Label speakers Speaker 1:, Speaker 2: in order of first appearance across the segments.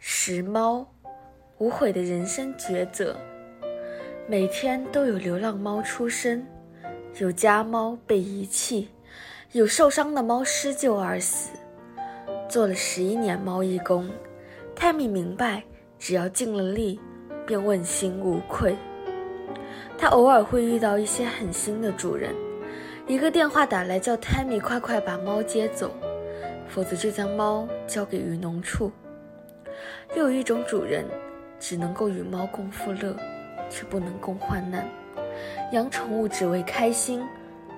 Speaker 1: 拾猫，无悔的人生抉择。每天都有流浪猫出生，有家猫被遗弃，有受伤的猫施救而死。做了十一年猫义工，泰米明白，只要尽了力，便问心无愧。他偶尔会遇到一些狠心的主人，一个电话打来叫泰米快快把猫接走，否则就将猫交给渔农处。又有一种主人，只能够与猫共富乐，却不能共患难。养宠物只为开心，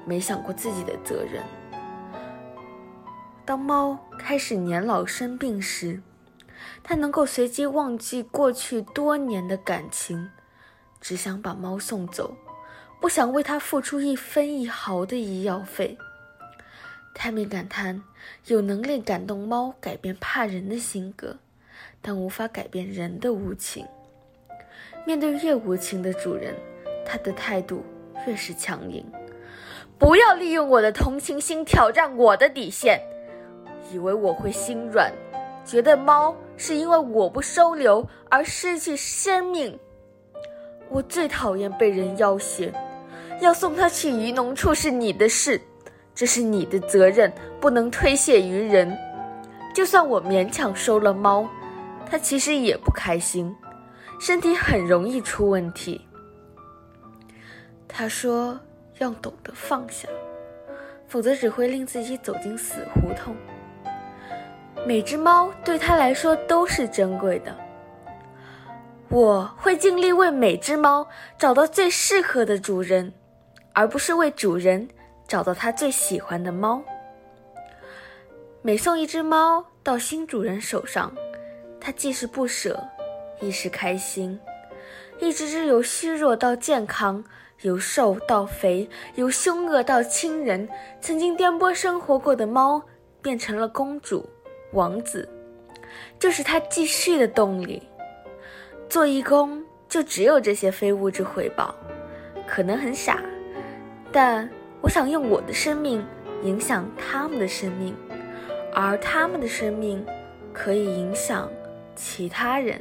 Speaker 1: 没想过自己的责任。当猫开始年老生病时，他能够随机忘记过去多年的感情，只想把猫送走，不想为它付出一分一毫的医药费。泰米感叹：有能力感动猫改变怕人的性格。但无法改变人的无情。面对越无情的主人，他的态度越是强硬。不要利用我的同情心挑战我的底线，以为我会心软，觉得猫是因为我不收留而失去生命。我最讨厌被人要挟，要送它去渔农处是你的事，这是你的责任，不能推卸于人。就算我勉强收了猫。他其实也不开心，身体很容易出问题。他说：“要懂得放下，否则只会令自己走进死胡同。”每只猫对他来说都是珍贵的。我会尽力为每只猫找到最适合的主人，而不是为主人找到他最喜欢的猫。每送一只猫到新主人手上。他既是不舍，亦是开心。一只只由虚弱到健康，由瘦到肥，由凶恶到亲人，曾经颠簸生活过的猫，变成了公主、王子，这是他继续的动力。做义工就只有这些非物质回报，可能很傻，但我想用我的生命影响他们的生命，而他们的生命可以影响。其他人。